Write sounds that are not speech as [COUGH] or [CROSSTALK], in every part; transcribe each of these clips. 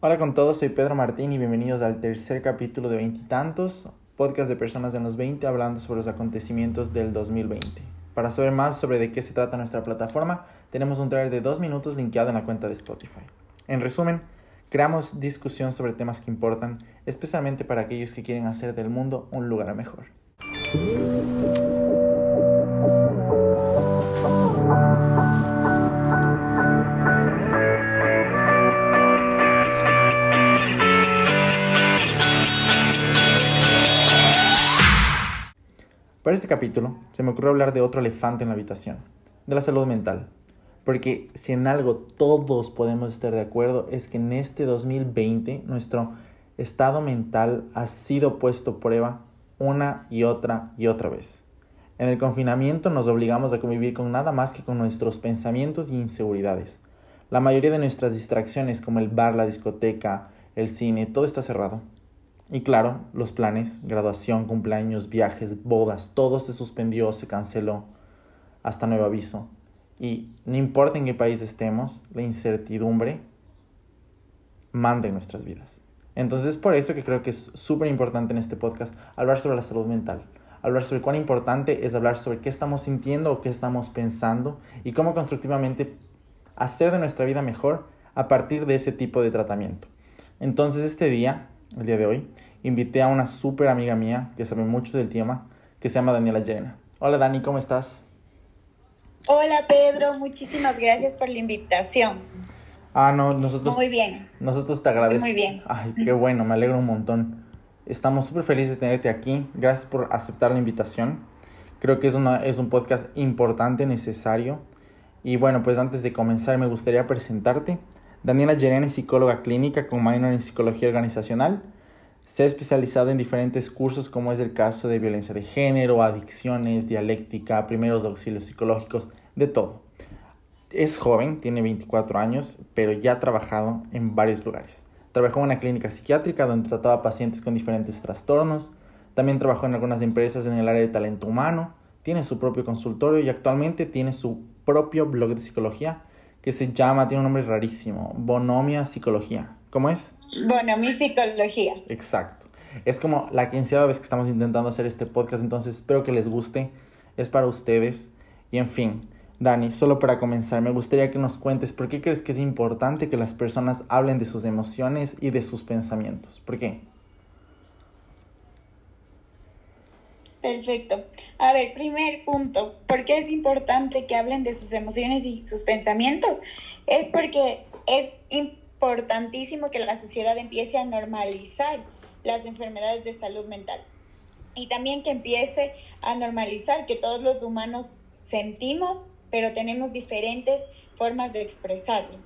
Hola con todos, soy Pedro Martín y bienvenidos al tercer capítulo de Veintitantos, podcast de personas de los 20 hablando sobre los acontecimientos del 2020. Para saber más sobre de qué se trata nuestra plataforma, tenemos un trailer de dos minutos linkeado en la cuenta de Spotify. En resumen, creamos discusión sobre temas que importan, especialmente para aquellos que quieren hacer del mundo un lugar mejor. Para este capítulo se me ocurrió hablar de otro elefante en la habitación, de la salud mental. Porque si en algo todos podemos estar de acuerdo es que en este 2020 nuestro estado mental ha sido puesto a prueba una y otra y otra vez. En el confinamiento nos obligamos a convivir con nada más que con nuestros pensamientos y inseguridades. La mayoría de nuestras distracciones como el bar, la discoteca, el cine, todo está cerrado. Y claro, los planes, graduación, cumpleaños, viajes, bodas, todo se suspendió, se canceló hasta nuevo aviso. Y no importa en qué país estemos, la incertidumbre manda en nuestras vidas. Entonces es por eso que creo que es súper importante en este podcast hablar sobre la salud mental, hablar sobre cuán importante es hablar sobre qué estamos sintiendo o qué estamos pensando y cómo constructivamente hacer de nuestra vida mejor a partir de ese tipo de tratamiento. Entonces este día el día de hoy, invité a una súper amiga mía que sabe mucho del tema, que se llama Daniela Llena. Hola Dani, ¿cómo estás? Hola Pedro, muchísimas gracias por la invitación. Ah, no, nosotros... Muy bien. Nosotros te agradecemos. Muy bien. Ay, qué bueno, me alegro un montón. Estamos súper felices de tenerte aquí. Gracias por aceptar la invitación. Creo que es, una, es un podcast importante, necesario. Y bueno, pues antes de comenzar me gustaría presentarte. Daniela Yeren es psicóloga clínica con minor en psicología organizacional. Se ha especializado en diferentes cursos como es el caso de violencia de género, adicciones, dialéctica, primeros auxilios psicológicos, de todo. Es joven, tiene 24 años, pero ya ha trabajado en varios lugares. Trabajó en una clínica psiquiátrica donde trataba pacientes con diferentes trastornos. También trabajó en algunas empresas en el área de talento humano. Tiene su propio consultorio y actualmente tiene su propio blog de psicología que se llama, tiene un nombre rarísimo, Bonomia Psicología. ¿Cómo es? Bonomia Psicología. Exacto. Es como la quinceava vez que estamos intentando hacer este podcast, entonces espero que les guste. Es para ustedes. Y en fin, Dani, solo para comenzar, me gustaría que nos cuentes por qué crees que es importante que las personas hablen de sus emociones y de sus pensamientos. ¿Por qué? Perfecto. A ver, primer punto, ¿por qué es importante que hablen de sus emociones y sus pensamientos? Es porque es importantísimo que la sociedad empiece a normalizar las enfermedades de salud mental y también que empiece a normalizar que todos los humanos sentimos, pero tenemos diferentes formas de expresarlo.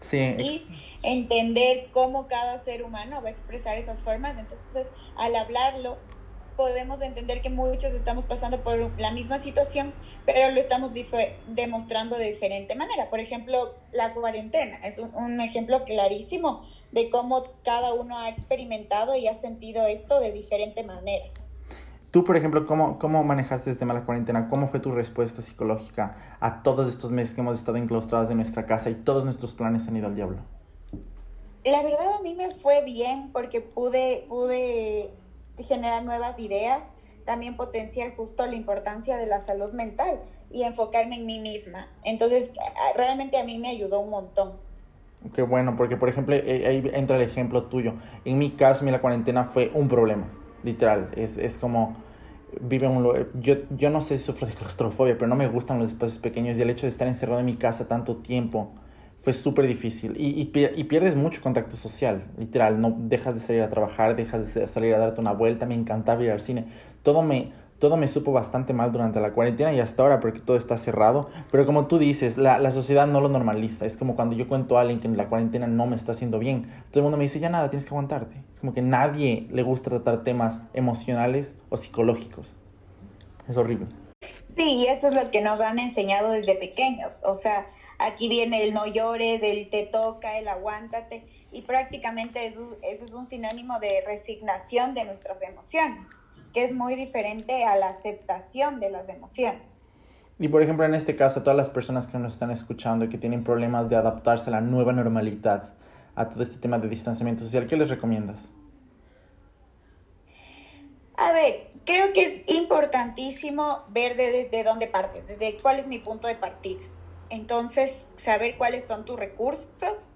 Sí, y entender cómo cada ser humano va a expresar esas formas. Entonces, al hablarlo, podemos entender que muchos estamos pasando por la misma situación, pero lo estamos demostrando de diferente manera. Por ejemplo, la cuarentena es un, un, ejemplo clarísimo de cómo cada uno ha experimentado y ha sentido esto de diferente manera. Tú, por ejemplo, ¿cómo, cómo manejaste el tema de la cuarentena? ¿Cómo fue tu respuesta psicológica a todos estos meses que hemos estado enclaustrados en nuestra casa y todos nuestros planes han ido al diablo? La verdad a mí me fue bien porque pude, pude generar nuevas ideas, también potenciar justo la importancia de la salud mental y enfocarme en mí misma. Entonces, realmente a mí me ayudó un montón. Qué bueno, porque por ejemplo, eh, ahí entra el ejemplo tuyo. En mi caso, la cuarentena fue un problema, literal. Es, es como, vive un yo, yo no sé si sufro de claustrofobia, pero no me gustan los espacios pequeños y el hecho de estar encerrado en mi casa tanto tiempo fue súper difícil. Y, y, y, pierdes mucho contacto social, literal, no dejas de salir a trabajar, dejas de salir a darte una vuelta, me encantaba ir al cine, todo me, todo me supo bastante mal durante la cuarentena y hasta ahora porque todo está cerrado, pero como tú dices, la, la sociedad no lo normaliza, es como cuando yo cuento a alguien que la cuarentena no me está haciendo bien, todo el mundo me dice, ya nada, tienes que aguantarte, es como que nadie le gusta tratar temas emocionales o psicológicos, es horrible. Sí, y eso es lo que nos han enseñado desde pequeños, o sea, Aquí viene el no llores, el te toca, el aguántate, y prácticamente eso, eso es un sinónimo de resignación de nuestras emociones, que es muy diferente a la aceptación de las emociones. Y por ejemplo, en este caso, todas las personas que nos están escuchando y que tienen problemas de adaptarse a la nueva normalidad, a todo este tema de distanciamiento social, ¿qué les recomiendas? A ver, creo que es importantísimo ver desde dónde partes, desde cuál es mi punto de partida. Entonces, saber cuáles son tus recursos,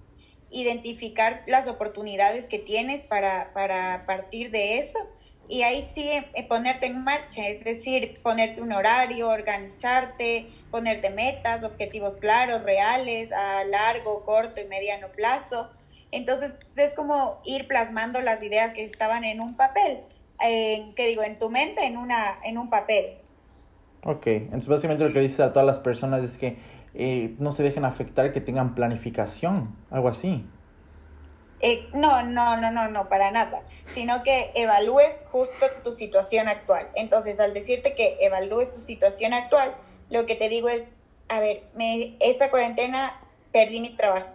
identificar las oportunidades que tienes para, para partir de eso y ahí sí eh, ponerte en marcha, es decir, ponerte un horario, organizarte, ponerte metas, objetivos claros, reales, a largo, corto y mediano plazo. Entonces es como ir plasmando las ideas que estaban en un papel, en, ¿qué digo? En tu mente, en, una, en un papel. Ok, entonces básicamente lo que dices a todas las personas es que eh, no se dejen afectar, que tengan planificación, algo así. Eh, no, no, no, no, no, para nada, sino que evalúes justo tu situación actual. Entonces, al decirte que evalúes tu situación actual, lo que te digo es, a ver, me, esta cuarentena perdí mi trabajo,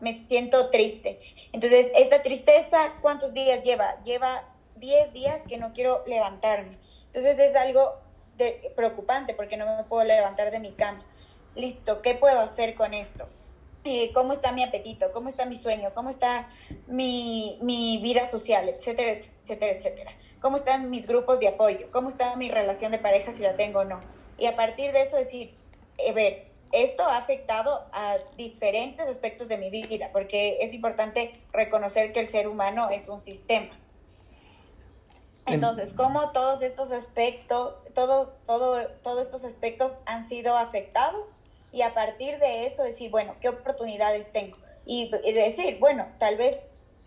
me siento triste. Entonces, esta tristeza, ¿cuántos días lleva? Lleva 10 días que no quiero levantarme. Entonces, es algo de, preocupante porque no me puedo levantar de mi cama. Listo, ¿qué puedo hacer con esto? Eh, cómo está mi apetito, cómo está mi sueño, cómo está mi, mi, vida social, etcétera, etcétera, etcétera. Cómo están mis grupos de apoyo, cómo está mi relación de pareja, si la tengo o no. Y a partir de eso decir, a eh, ver, esto ha afectado a diferentes aspectos de mi vida, porque es importante reconocer que el ser humano es un sistema. Entonces, cómo todos estos aspectos, todo, todo, todos estos aspectos han sido afectados y a partir de eso decir, bueno, ¿qué oportunidades tengo? Y, decir, bueno, tal vez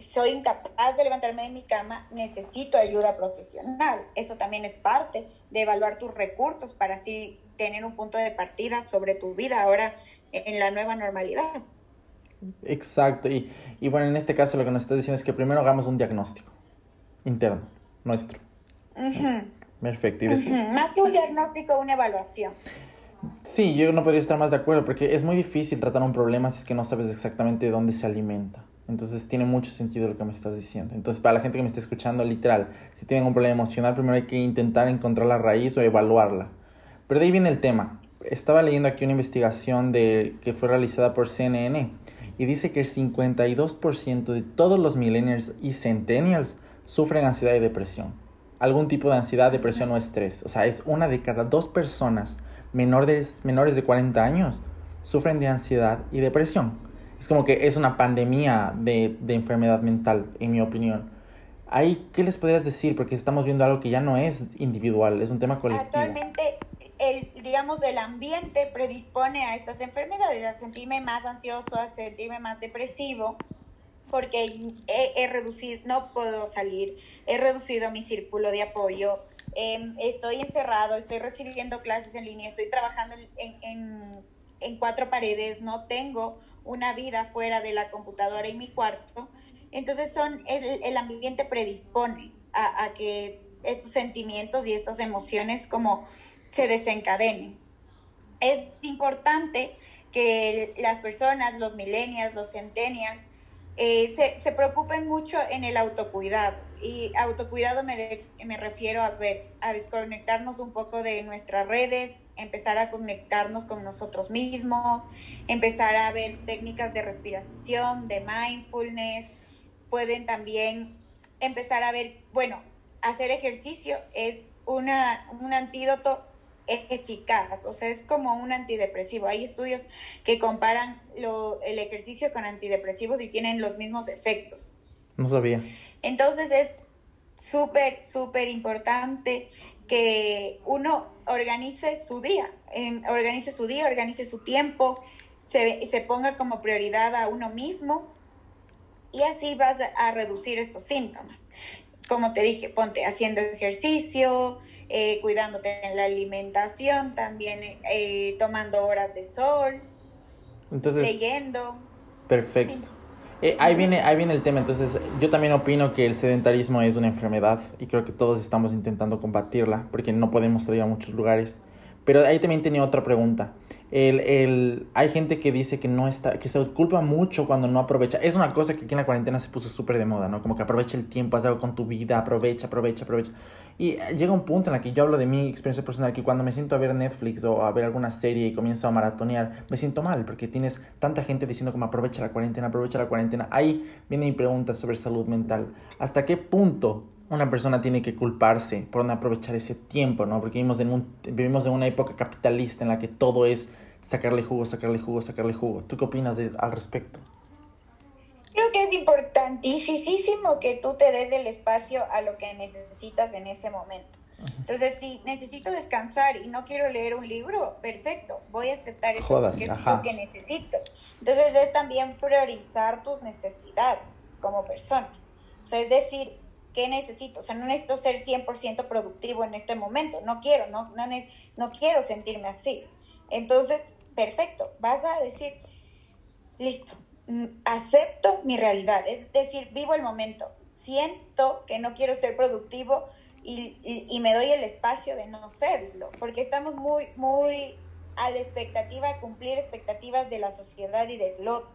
soy incapaz de levantarme de mi cama, necesito ayuda profesional. Eso también es parte de evaluar tus recursos para así tener un punto de partida sobre tu vida ahora en la nueva normalidad. Exacto. Y, y bueno, en este caso lo que nos estás diciendo es que primero hagamos un diagnóstico interno, nuestro. Perfecto. Más que un diagnóstico, una evaluación. Sí, yo no podría estar más de acuerdo porque es muy difícil tratar un problema si es que no sabes exactamente dónde se alimenta. Entonces tiene mucho sentido lo que me estás diciendo. Entonces para la gente que me está escuchando, literal, si tienen un problema emocional, primero hay que intentar encontrar la raíz o evaluarla. Pero de ahí viene el tema. Estaba leyendo aquí una investigación de, que fue realizada por CNN y dice que el 52% de todos los millennials y centennials sufren ansiedad y depresión. Algún tipo de ansiedad, depresión o estrés. O sea, es una de cada dos personas menores, menores de 40 años sufren de ansiedad y depresión. Es como que es una pandemia de, de enfermedad mental, en mi opinión. Ahí, ¿qué les podrías decir? Porque estamos viendo algo que ya no es individual, es un tema colectivo. Actualmente, el, digamos, el ambiente predispone a estas enfermedades, a sentirme más ansioso, a sentirme más depresivo, porque he, reducido, no puedo salir, he reducido mi círculo de apoyo, Em, estoy encerrado, estoy recibiendo clases en línea, estoy trabajando en, en, cuatro paredes, no tengo una vida fuera de la computadora y mi cuarto. Entonces son el, el ambiente predispone a, a, que estos sentimientos y estas emociones como se desencadenen. Es importante que las personas, los millennials, los centennials, eh, se, se, preocupen mucho en el autocuidado. Y autocuidado me, me refiero a ver, a desconectarnos un poco de nuestras redes, empezar a conectarnos con nosotros mismos, empezar a ver técnicas de respiración, de mindfulness. Pueden también empezar a ver, bueno, hacer ejercicio es una, un antídoto eficaz, o sea, es como un antidepresivo. Hay estudios que comparan lo, el ejercicio con antidepresivos y tienen los mismos efectos. No sabía. Entonces es súper, súper importante que uno organice su día, organice su día, organice su tiempo, se, se ponga como prioridad a uno mismo y así vas a reducir estos síntomas. Como te dije, ponte haciendo ejercicio, eh, cuidándote en la alimentación, también eh, tomando horas de sol, Entonces, leyendo. Perfecto. Eh, ahí, viene, ahí viene el tema. Entonces, yo también opino que el sedentarismo es una enfermedad y creo que todos estamos intentando combatirla porque no podemos salir a muchos lugares. Pero ahí también tenía otra pregunta. El, el, hay gente que dice que no está, que se culpa mucho cuando no aprovecha. Es una cosa que aquí en la cuarentena se puso súper de moda, ¿no? Como que aprovecha el tiempo, haz algo con tu vida, aprovecha, aprovecha, aprovecha. Y llega un punto en el que yo hablo de mi experiencia personal, que cuando me siento a ver Netflix o a ver alguna serie y comienzo a maratonear, me siento mal, porque tienes tanta gente diciendo como aprovecha la cuarentena, aprovecha la cuarentena. Ahí viene mi pregunta sobre salud mental. ¿Hasta qué punto una persona tiene que culparse por no aprovechar ese tiempo, ¿no? Porque vivimos en, un, vivimos en una época capitalista en la que todo es sacarle jugo, sacarle jugo, sacarle jugo. ¿Tú qué opinas al respecto? Creo que es importantísimo que tú te des el espacio a lo que necesitas en ese momento. Entonces, si necesito descansar y no quiero leer un libro, perfecto, voy a aceptar eso porque es lo que necesito. Entonces, es también priorizar tus necesidades como persona. O sea, es decir, ¿qué necesito? O sea, no necesito ser 100% productivo en este momento, no quiero, no, no, no quiero sentirme así. Entonces, perfecto, vas a decir, listo, mm, acepto mi realidad, es decir, vivo el momento, siento que no quiero ser productivo y, y, me doy el espacio de no serlo, porque estamos muy, muy a la expectativa, de cumplir expectativas de la sociedad y del otro.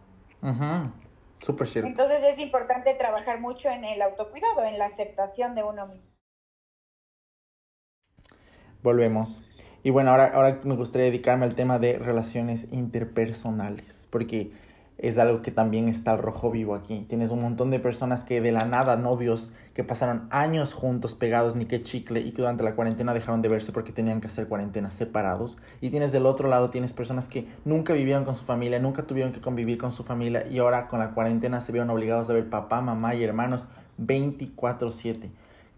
Súper cierto. Entonces es importante trabajar mucho en el autocuidado, en la aceptación de uno mismo. Volvemos. Y bueno, ahora, ahora me gustaría dedicarme al tema de relaciones interpersonales, porque es algo que también está al rojo vivo aquí. Tienes un montón de personas que de la nada, novios, que pasaron años juntos, pegados, ni que chicle, y que durante la cuarentena dejaron de verse porque tenían que hacer cuarentenas separados. Y tienes del otro lado, tienes personas que nunca vivieron con su familia, nunca tuvieron que convivir con su familia, y ahora con la cuarentena se vieron obligados a ver papá, mamá y hermanos 24/7.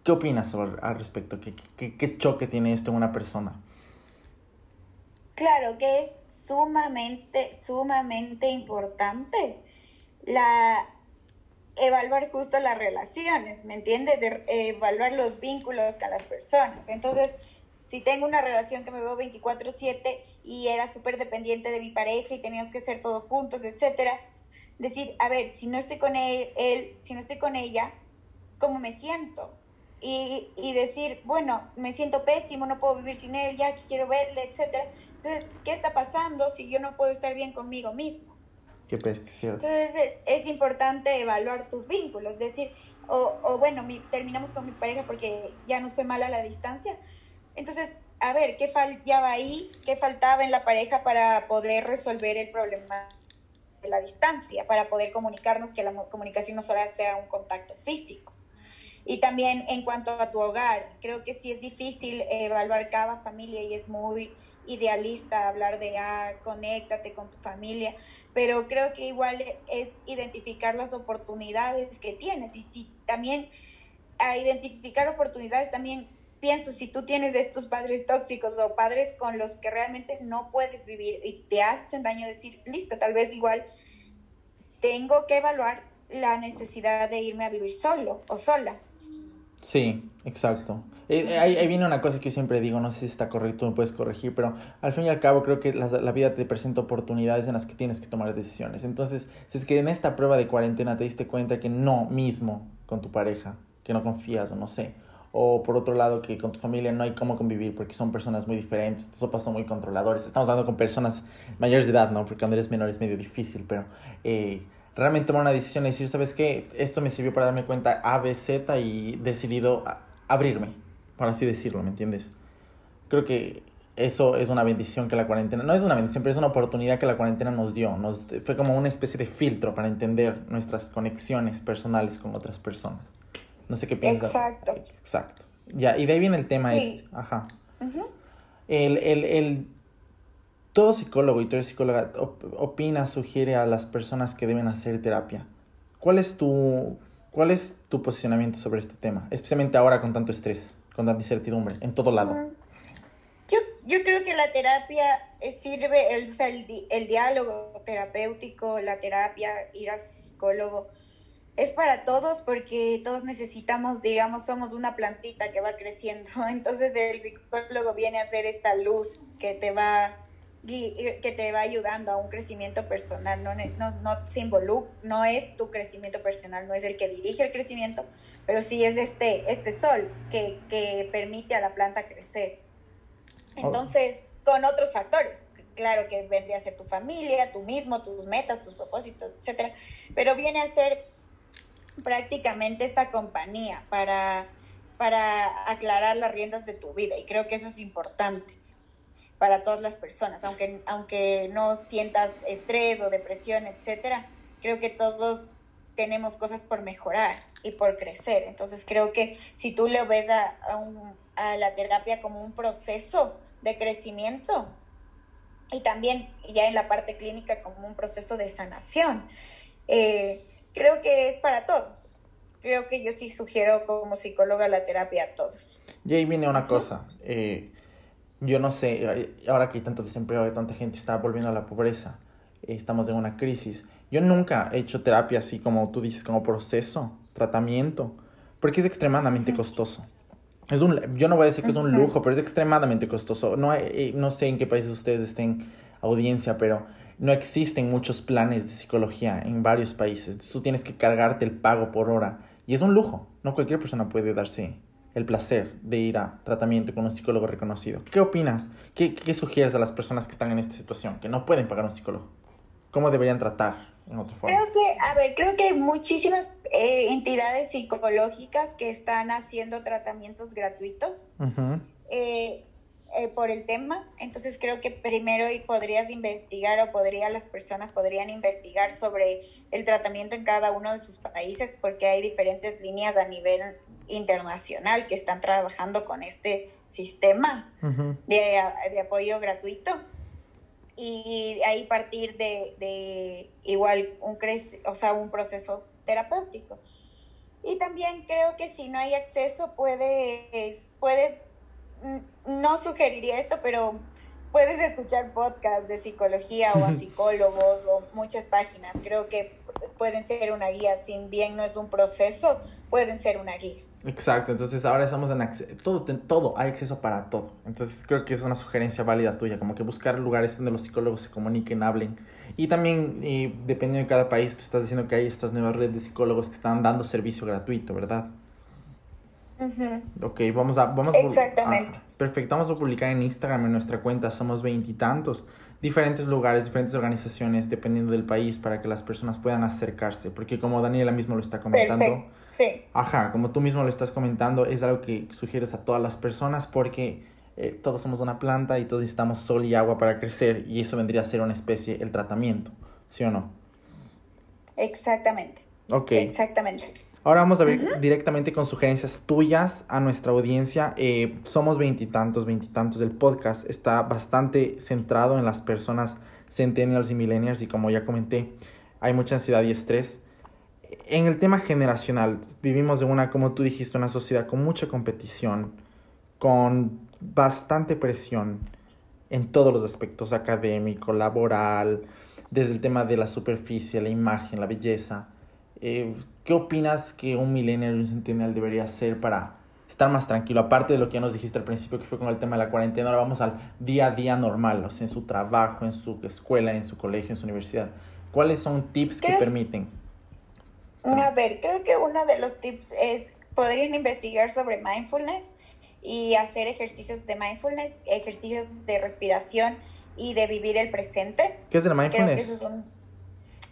¿Qué opinas al respecto? ¿Qué, qué, qué choque tiene esto en una persona? Claro que es sumamente, sumamente importante la evaluar justo las relaciones, ¿me entiendes? De, evaluar los vínculos con las personas. Entonces, si tengo una relación que me veo 24/7 y era súper dependiente de mi pareja y teníamos que hacer todo juntos, etcétera, decir, a ver, si no estoy con él, él, si no estoy con ella, ¿cómo me siento? Y, y decir, bueno, me siento pésimo, no puedo vivir sin él, ya quiero verle, etcétera. Entonces, ¿qué está pasando si yo no puedo estar bien conmigo mismo? Qué peste, ¿cierto? Entonces, es, importante evaluar tus vínculos, decir, o, o bueno, mi, terminamos con mi pareja porque ya nos fue mal a la distancia. Entonces, a ver, ¿qué fallaba ahí? ¿Qué faltaba en la pareja para poder resolver el problema de la distancia? Para poder comunicarnos, que la comunicación no solo sea un contacto físico. Y también en cuanto a tu hogar, creo que sí es difícil evaluar cada familia y es muy idealista hablar de, ah, conéctate con tu familia, pero creo que igual es identificar las oportunidades que tienes. Y si también a identificar oportunidades también pienso si tú tienes estos padres tóxicos o padres con los que realmente no puedes vivir y te hacen daño decir, listo, tal vez igual tengo que evaluar la necesidad de irme a vivir solo o sola. Sí, exacto. Eh, eh, ahí, viene una cosa que yo siempre digo, no sé si está correcto, me puedes corregir, pero al fin y al cabo creo que la, vida te presenta oportunidades en las que tienes que tomar decisiones. Entonces, si es que en esta prueba de cuarentena te diste cuenta que no mismo con tu pareja, que no confías o no sé, o por otro lado que con tu familia no hay cómo convivir porque son personas muy diferentes, tus papás son muy controladores, estamos hablando con personas mayores de edad, ¿no? Porque cuando eres menor es medio difícil, pero... Eh, realmente tomar una decisión y decir, ¿sabes qué? Esto me sirvió para darme cuenta A, B, Z y decidido abrirme, por así decirlo, ¿me entiendes? Creo que eso es una bendición que la cuarentena, no es una bendición, pero es una oportunidad que la cuarentena nos dio, nos, fue como una especie de filtro para entender nuestras conexiones personales con otras personas. No sé qué piensas. Exacto. Exacto. Ya, y de ahí viene el tema. Este. Ajá. el, el, el todo psicólogo y toda psicóloga opina, sugiere a las personas que deben hacer terapia. ¿Cuál es tu, cuál es tu posicionamiento sobre este tema? Especialmente ahora con tanto estrés, con tanta incertidumbre, en todo lado. Yo, yo creo que la terapia eh, sirve, el, el, el diálogo terapéutico, la terapia, ir al psicólogo, es para todos porque todos necesitamos, digamos, somos una plantita que va creciendo. [LAUGHS] Entonces el psicólogo viene a ser esta luz que te va que te va ayudando a un crecimiento personal, no, no, no, se no es tu crecimiento personal, no es el que dirige el crecimiento, pero sí es este, este sol que, que permite a la planta crecer. Entonces, con otros factores. Claro que vendría a ser tu familia, tú mismo, tus metas, tus propósitos, etcétera. Pero viene a ser prácticamente esta compañía para, para aclarar las riendas de tu vida. Y creo que eso es importante para todas las personas, aunque, aunque no sientas estrés o depresión, etcétera, creo que todos tenemos cosas por mejorar y por crecer. Entonces creo que si tú le ves a, a, la terapia como un proceso de crecimiento y también ya en la parte clínica como un proceso de sanación, eh, creo que es para todos. Creo que yo sí sugiero como psicóloga la terapia a todos. Y ahí viene una cosa. Eh, yo no sé, ahora que hay tanto desempleo, tanta gente está volviendo a la pobreza, estamos en una crisis. Yo nunca he hecho terapia así como tú dices, como proceso, tratamiento, porque es extremadamente costoso. Es un, yo no voy a decir que es un lujo, pero es extremadamente costoso. No, eh, no sé en qué países ustedes estén audiencia, pero no existen muchos planes de psicología en varios países. Tú tienes que cargarte el pago por hora y es un lujo. No cualquier persona puede darse el placer de ir a tratamiento con un psicólogo reconocido. ¿Qué opinas? ¿Qué, qué sugieres a las personas que están en esta situación, que no pueden pagar un psicólogo? ¿Cómo deberían tratar en otra forma? Creo que, a ver, creo que hay muchísimas eh, entidades psicológicas que están haciendo tratamientos gratuitos. eh, eh, por el tema. Entonces creo que primero podrías investigar o podría las personas podrían investigar sobre el tratamiento en cada uno de sus países porque hay diferentes líneas a nivel internacional que están trabajando con este sistema de, de, apoyo gratuito y ahí partir de, de igual un o sea, un proceso terapéutico. Y también creo que si no hay acceso puedes, puedes no sugeriría esto, pero puedes escuchar podcasts de psicología o a psicólogos o muchas páginas. Creo que pueden ser una guía, si bien no es un proceso, pueden ser una guía. Exacto, entonces ahora estamos en acceso, todo, todo, hay acceso para todo. Entonces creo que es una sugerencia válida tuya, como que buscar lugares donde los psicólogos se comuniquen, hablen. Y también, y dependiendo de cada país, tú estás diciendo que hay estas nuevas redes de psicólogos que están dando servicio gratuito, ¿verdad? Ok, vamos a... Vamos Exactamente. Perfecto, vamos a publicar en Instagram, en nuestra cuenta, somos veintitantos, diferentes lugares, diferentes organizaciones, dependiendo del país, para que las personas puedan acercarse, porque como Daniela mismo lo está comentando, sí. ajá, como tú mismo lo estás comentando, es algo que sugieres a todas las personas porque eh, todos somos una planta y todos necesitamos sol y agua para crecer y eso vendría a ser una especie, el tratamiento, ¿sí o no? Exactamente. Ok. Exactamente. Ahora vamos a ver directamente con sugerencias tuyas a nuestra audiencia. Eh, somos veintitantos, veintitantos del podcast. Está bastante centrado en las personas centennials y millennials y como ya comenté, hay mucha ansiedad y estrés. En el tema generacional, vivimos en una, como tú dijiste, una sociedad con mucha competición, con bastante presión en todos los aspectos, académico, laboral, desde el tema de la superficie, la imagen, la belleza. Eh, ¿Qué opinas que un millennial y un centennial debería hacer para estar más tranquilo? Aparte de lo que ya nos dijiste al principio, que fue con el tema de la cuarentena, ahora vamos al día a día normal, o sea, en su trabajo, en su escuela, en su colegio, en su universidad. ¿Cuáles son tips que permiten? A ver, creo que uno de los tips es, podrían investigar sobre mindfulness y hacer ejercicios de mindfulness, ejercicios de respiración y de vivir el presente. ¿Qué es el mindfulness?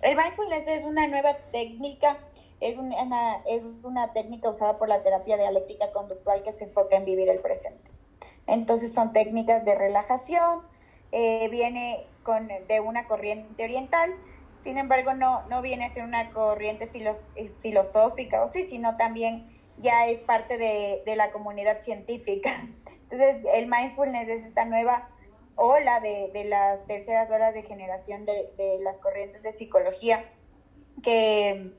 El mindfulness es una nueva técnica es una, es una técnica usada por la terapia dialéctica conductual que se enfoca en vivir el presente. Entonces son técnicas de relajación, eh, viene con, de una corriente oriental, sin embargo no, no viene a ser una corriente eh, filosófica o sí, sino también ya es parte de, de, la comunidad científica. [LAUGHS] Entonces el mindfulness es esta nueva ola de, de las terceras olas de generación de, de las corrientes de psicología que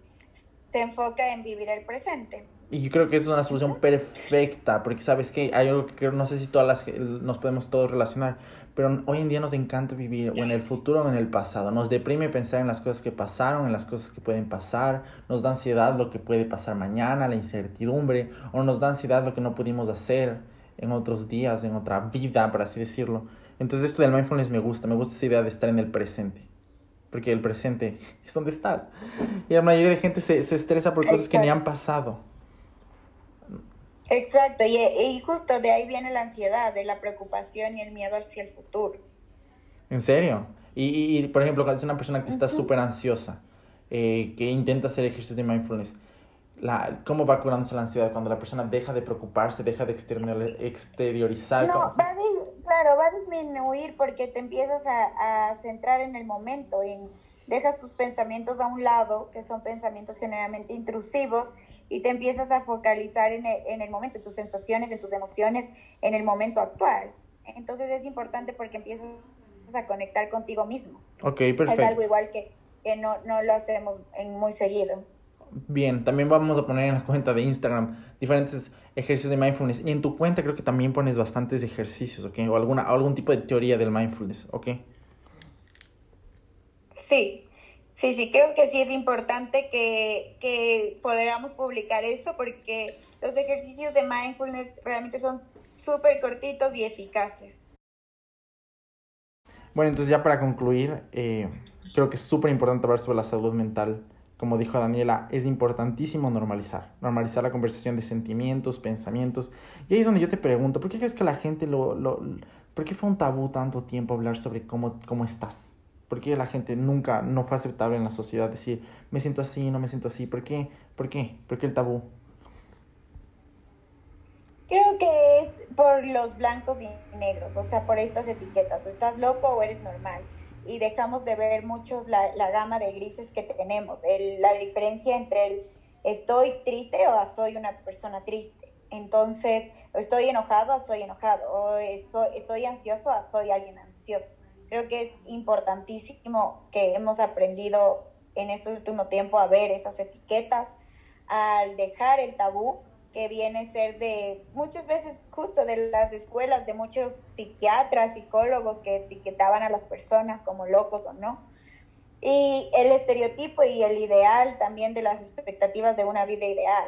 te enfoca en vivir el presente. Y yo creo que es una solución perfecta, porque sabes que hay algo que no sé si todas las nos podemos todos relacionar, pero hoy en día nos encanta vivir o en el futuro o en el pasado. Nos deprime pensar en las cosas que pasaron, en las cosas que pueden pasar, nos da ansiedad lo que puede pasar mañana, la incertidumbre, o nos da ansiedad lo que no pudimos hacer en otros días, en otra vida, por así decirlo. Entonces esto del mindfulness me gusta, me gusta esa idea de estar en el presente porque el presente es donde estás. Y la mayoría de gente se, se estresa por cosas que ni han pasado. Exacto, y, y, justo de ahí viene la ansiedad, de la preocupación y el miedo hacia el futuro. ¿En serio? Y, y, por ejemplo, cuando es una persona que está súper ansiosa, eh, que intenta hacer ejercicios de mindfulness, la, ¿cómo va curándose la ansiedad cuando la persona deja de preocuparse, deja de exteriorizar? No, va claro, va a disminuir porque te empiezas a, a centrar en el momento, en, dejas tus pensamientos a un lado, que son pensamientos generalmente intrusivos, y te empiezas a focalizar en el, en el momento, en tus sensaciones, en tus emociones, en el momento actual. Entonces es importante porque empiezas a conectar contigo mismo. Ok, perfecto. Es algo igual que, que no, no lo hacemos en muy seguido. Bien, también vamos a poner en la cuenta de Instagram diferentes ejercicios de mindfulness. Y en tu cuenta creo que también pones bastantes ejercicios, ¿ok? O alguna, algún tipo de teoría del mindfulness, ¿ok? Sí, sí, sí, creo que sí es importante que, que podamos publicar eso porque los ejercicios de mindfulness realmente son súper cortitos y eficaces. Bueno, entonces ya para concluir, eh, creo que es súper importante hablar sobre la salud mental como dijo Daniela, es importantísimo normalizar, normalizar la conversación de sentimientos, pensamientos. Y ahí es donde yo te pregunto, ¿por qué crees que la gente lo... lo ¿Por qué fue un tabú tanto tiempo hablar sobre cómo, cómo estás? ¿Por qué la gente nunca, no fue aceptable en la sociedad decir, me siento así, no me siento así? ¿Por qué? ¿Por qué? ¿Por qué el tabú? Creo que es por los blancos y negros, o sea, por estas etiquetas. O estás loco o eres normal y dejamos de ver muchos la, la gama de grises que tenemos, el, la diferencia entre estoy triste o soy una persona triste. Entonces, estoy enojado o soy enojado, o estoy, estoy ansioso o soy alguien ansioso. Creo que es importantísimo que hemos aprendido en este último tiempo a ver esas etiquetas, al dejar el tabú que viene a ser de muchas veces justo de las escuelas, de muchos psiquiatras, psicólogos que etiquetaban a las personas como locos o no. Y el estereotipo y el ideal también de las expectativas de una vida ideal.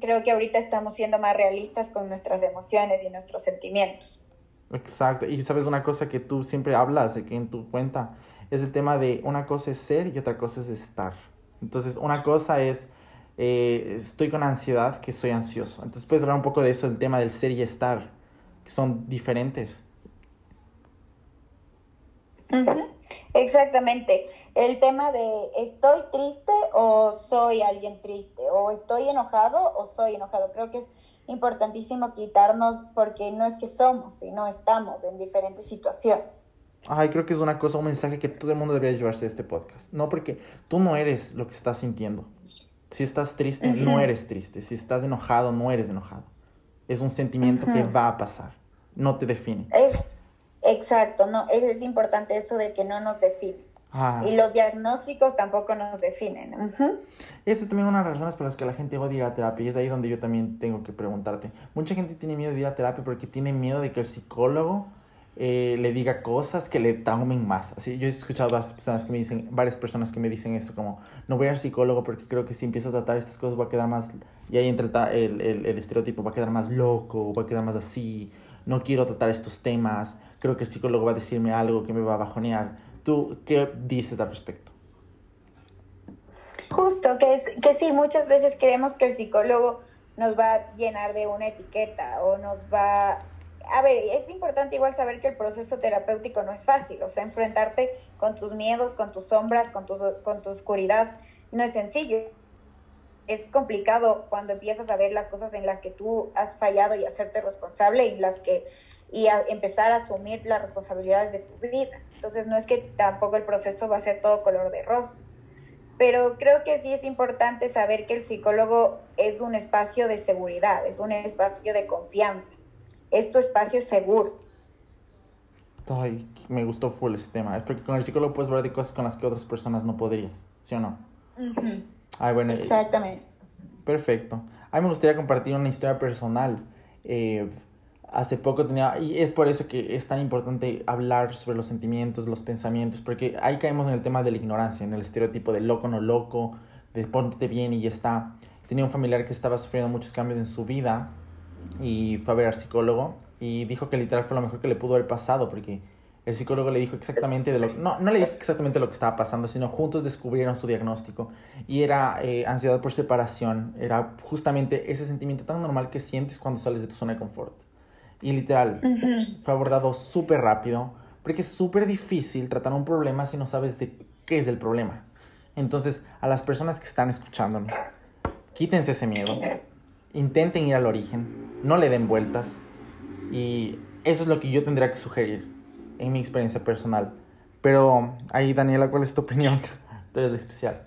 Creo que ahorita estamos siendo más realistas con nuestras emociones y nuestros sentimientos. Exacto. Y sabes una cosa que tú siempre hablas de que en tu cuenta es el tema de una cosa es ser y otra cosa es estar. Entonces, una cosa es eh, estoy con ansiedad, que estoy ansioso. Entonces puedes hablar un poco de eso, el tema del ser y estar, que son diferentes. Exactamente. El tema de estoy triste o soy alguien triste, o estoy enojado o soy enojado. Creo que es importantísimo quitarnos porque no es que somos, sino estamos en diferentes situaciones. Ay, creo que es una cosa, un mensaje que todo el mundo debería llevarse de este podcast. No, porque tú no eres lo que estás sintiendo. Si estás triste, no eres triste. Si estás enojado, no eres enojado. Es un sentimiento que va a pasar. No te define. exacto, no, es, es, importante eso de que no nos define. Ah. Y los diagnósticos tampoco nos definen. Esa es también una de las razones por las que la gente odia ir a terapia. Y es ahí donde yo también tengo que preguntarte. Mucha gente tiene miedo de ir a terapia porque tiene miedo de que el psicólogo eh, le diga cosas que le traumen más. Así, yo he escuchado varias personas que me dicen, varias eso, como, no voy al psicólogo porque creo que si empiezo a tratar estas cosas va a quedar más, y ahí entra el, el, el estereotipo, va a quedar más loco, va a quedar más así, no quiero tratar estos temas, creo que el psicólogo va a decirme algo que me va a bajonear. ¿Tú qué dices al respecto? Justo, que, es, que sí, muchas veces creemos que el psicólogo nos va a llenar de una etiqueta o nos va a ver, es importante igual saber que el proceso terapéutico no es fácil, o sea, enfrentarte con tus miedos, con tus sombras, con tu, con tu oscuridad, no es sencillo. Es complicado cuando empiezas a ver las cosas en las que tú has fallado y hacerte responsable y las que y empezar a asumir las responsabilidades de tu vida. Entonces no es que tampoco el proceso va a ser todo color de rosa. Pero creo que sí es importante saber que el psicólogo es un espacio de seguridad, es un espacio de confianza es tu espacio seguro. Ay, me gustó full ese tema. Es porque con el psicólogo puedes hablar de cosas con las que otras personas no podrías, ¿sí o no? Ay, bueno. Eh, Exactamente. perfecto. A mí me gustaría compartir una historia personal. Eh, hace poco tenía, y es por eso que es tan importante hablar sobre los sentimientos, los pensamientos, porque ahí caemos en el tema de la ignorancia, en el estereotipo de loco, no loco, de ponte bien y ya está. Tenía un familiar que estaba sufriendo muchos cambios en su vida y fue a ver al psicólogo y dijo que literal fue lo mejor que le pudo haber pasado porque El psicólogo le dijo exactamente de lo no, no le dijo exactamente lo que estaba pasando, sino juntos descubrieron su diagnóstico. Y era eh, ansiedad por separación, era justamente ese sentimiento tan normal que sientes cuando sales de tu zona de confort. Y literal, fue abordado súper rápido, porque es súper difícil tratar un problema si no sabes de qué es el problema. Entonces, a las personas que están escuchándonos, quítense ese miedo, intenten ir al origen, no le den vueltas. Y eso es lo que yo tendría que sugerir en mi experiencia personal. Pero ahí, Daniela, ¿cuál es tu opinión? [LAUGHS] Tú eres especial.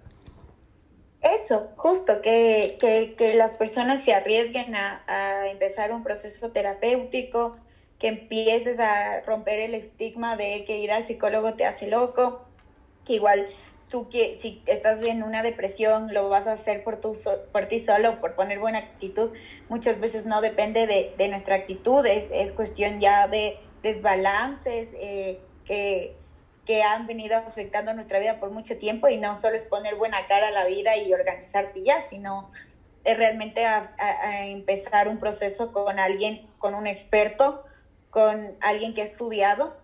Eso, justo, que, que, que las personas se arriesguen a, a, empezar un proceso terapéutico, que empieces a romper el estigma de que ir al psicólogo te hace loco, que igual tú que si estás en una depresión lo vas a hacer por, tu, por ti solo, por poner buena actitud, muchas veces no depende de, de nuestra actitud, es, es cuestión ya de desbalances eh, que, que han venido afectando nuestra vida por mucho tiempo y no solo es poner buena cara a la vida y organizarte ya, sino es realmente a, empezar un proceso con alguien, con un experto, con alguien que ha estudiado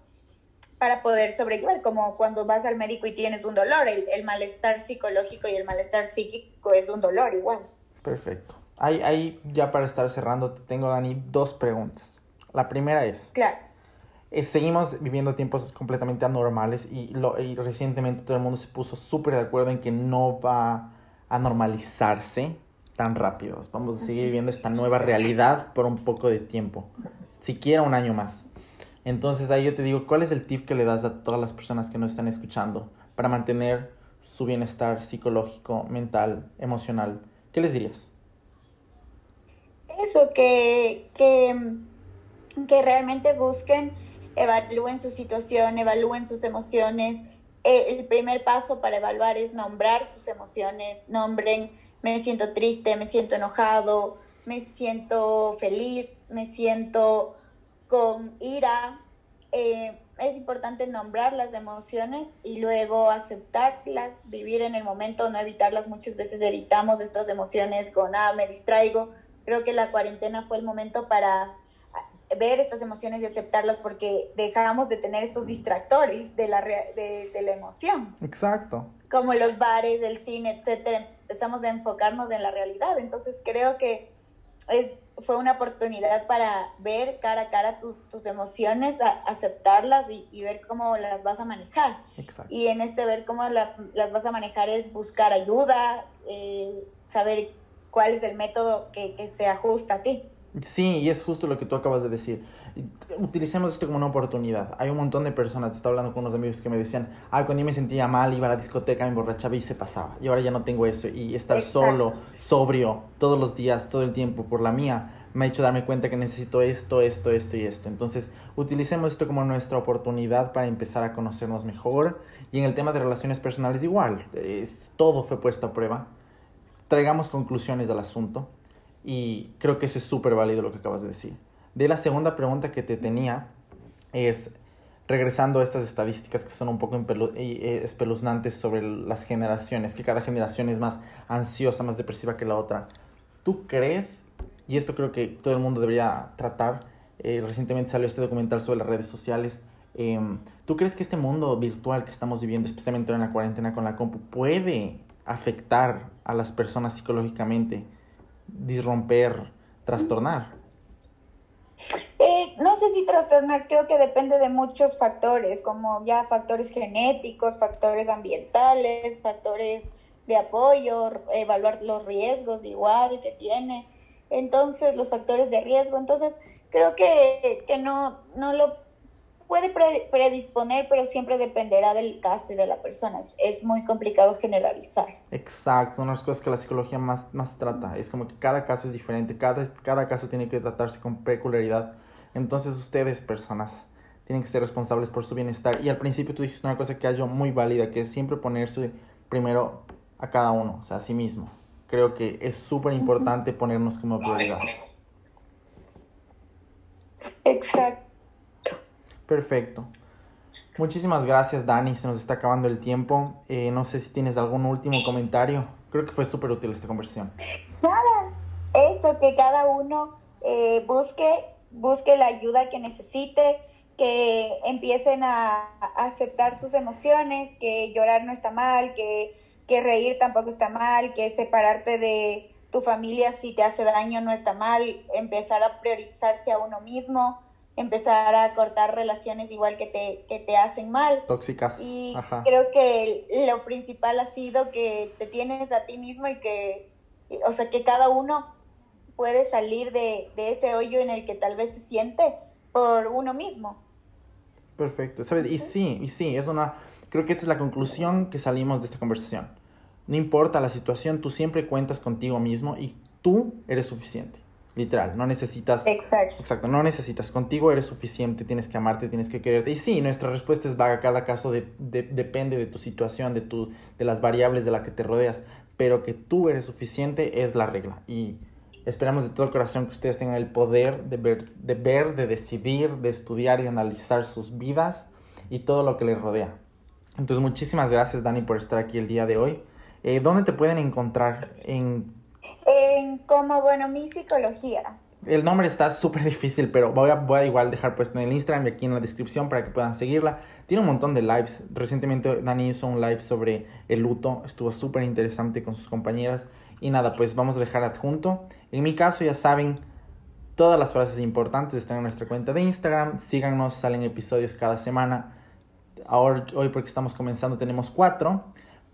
para poder sobrellevar, como cuando vas al médico y tienes un dolor, el, el, malestar psicológico y el malestar psíquico es un dolor igual. Perfecto. Ahí, ahí ya para estar cerrando, te tengo, Dani, dos preguntas. La primera es... Claro. Eh, seguimos viviendo tiempos completamente anormales y, lo, y recientemente todo el mundo se puso súper de acuerdo en que no va a normalizarse tan rápido. Vamos a seguir viviendo esta nueva realidad por un poco de tiempo, siquiera un año más. Entonces ahí yo te digo, ¿cuál es el tip que le das a todas las personas que nos están escuchando para mantener su bienestar psicológico, mental, emocional? ¿Qué les dirías? Eso, que, que, que realmente busquen, evalúen su situación, evalúen sus emociones. El primer paso para evaluar es nombrar sus emociones, nombren, me siento triste, me siento enojado, me siento feliz, me siento con ira. Eh, es importante nombrar las emociones y luego aceptarlas, vivir en el momento, no evitarlas. Muchas veces evitamos estas emociones con, ah, me distraigo. Creo que la cuarentena fue el momento para ver estas emociones y aceptarlas porque dejamos de tener estos distractores de la, de, de la emoción. Exacto. Como los bares, el cine, etcétera. Empezamos a enfocarnos en la realidad. Entonces creo que es fue una oportunidad para ver cara a cara tus, tus emociones, a, aceptarlas y, y, ver cómo las vas a manejar. Exacto. Y en este ver cómo la, las vas a manejar es buscar ayuda, eh, saber cuál es el método que, que se ajusta a ti. Sí, y es justo lo que tú acabas de decir. Utilicemos esto como una oportunidad. Hay un montón de personas, estaba hablando con unos amigos que me decían, ah, cuando yo me sentía mal, iba a la discoteca, me emborrachaba y se pasaba. Y ahora ya no tengo eso. Y estar Exacto. solo, sobrio, todos los días, todo el tiempo, por la mía, me ha hecho darme cuenta que necesito esto, esto, esto y esto. Entonces, utilicemos esto como nuestra oportunidad para empezar a conocernos mejor. Y en el tema de relaciones personales igual, es, todo fue puesto a prueba. Traigamos conclusiones al asunto. Y creo que eso es súper válido lo que acabas de decir. De la segunda pregunta que te tenía es, regresando a estas estadísticas que son un poco eh, espeluznantes sobre las generaciones, que cada generación es más ansiosa, más depresiva que la otra. ¿Tú crees, y esto creo que todo el mundo debería tratar, eh, recientemente salió este documental sobre las redes sociales, eh, ¿tú crees que este mundo virtual que estamos viviendo, especialmente en la cuarentena con la compu, puede afectar a las personas psicológicamente? Disromper, trastornar? Eh, no sé si trastornar, creo que depende de muchos factores, como ya factores genéticos, factores ambientales, factores de apoyo, evaluar los riesgos igual que tiene, entonces los factores de riesgo, entonces creo que, que no, no lo puede predisponer, pero siempre dependerá del caso y de la persona. Es, muy complicado generalizar. Exacto, una de las cosas que la psicología más, más trata. Es como que cada caso es diferente, cada, cada caso tiene que tratarse con peculiaridad. Entonces ustedes, personas, tienen que ser responsables por su bienestar. Y al principio tú dijiste una cosa que hallo muy válida, que es siempre ponerse primero a cada uno, o sea, a sí mismo. Creo que es súper importante ponernos como prioridad. Exacto. Perfecto. Muchísimas gracias, Dani. Se nos está acabando el tiempo. Eh, no sé si tienes algún último comentario. Creo que fue súper útil esta conversación. Nada, eso, que cada uno eh, busque, busque la ayuda que necesite, que empiecen a, aceptar sus emociones, que llorar no está mal, que, que reír tampoco está mal, que separarte de tu familia si te hace daño no está mal, empezar a priorizarse a uno mismo, empezar a cortar relaciones igual que te, que te hacen mal. Tóxicas. Y creo que lo principal ha sido que te tienes a ti mismo y que, o sea, que cada uno puede salir de, de ese hoyo en el que tal vez se siente por uno mismo. Perfecto, ¿sabes? Y sí, y sí, es una, creo que esta es la conclusión que salimos de esta conversación. No importa la situación, tú siempre cuentas contigo mismo y tú eres suficiente. Literal, no necesitas... Exacto. Exacto, no necesitas. Contigo eres suficiente, tienes que amarte, tienes que quererte. Y sí, nuestra respuesta es vaga, cada caso de, depende de tu situación, de, tu, de las variables de la que te rodeas, pero que tú eres suficiente es la regla. Y esperamos de todo corazón que ustedes tengan el poder de ver, de ver, de decidir, de estudiar y analizar sus vidas y todo lo que les rodea. Entonces, muchísimas gracias, Dani, por estar aquí el día de hoy. Eh, ¿Dónde te pueden encontrar? En en como, bueno, mi psicología. El nombre está súper difícil, pero voy a, voy a igual dejar puesto en el Instagram y aquí en la descripción para que puedan seguirla. Tiene un montón de lives. Recientemente Dani hizo un live sobre el luto. Estuvo súper interesante con sus compañeras. Y nada, pues vamos a dejar adjunto. En mi caso, ya saben, todas las frases importantes están en nuestra cuenta de Instagram. Síganos, salen episodios cada semana. Ahora, hoy porque estamos comenzando tenemos cuatro.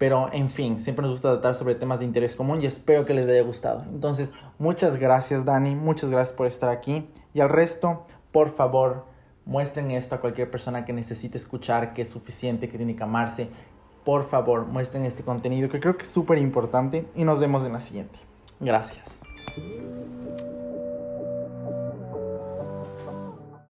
Pero en fin, siempre nos gusta tratar sobre temas de interés común y espero que les haya gustado. Entonces, muchas gracias Dani, muchas gracias por estar aquí. Y al resto, por favor, muestren esto a cualquier persona que necesite escuchar, que es suficiente, que tiene que amarse. Por favor, muestren este contenido que creo que es súper importante y nos vemos en la siguiente. Gracias.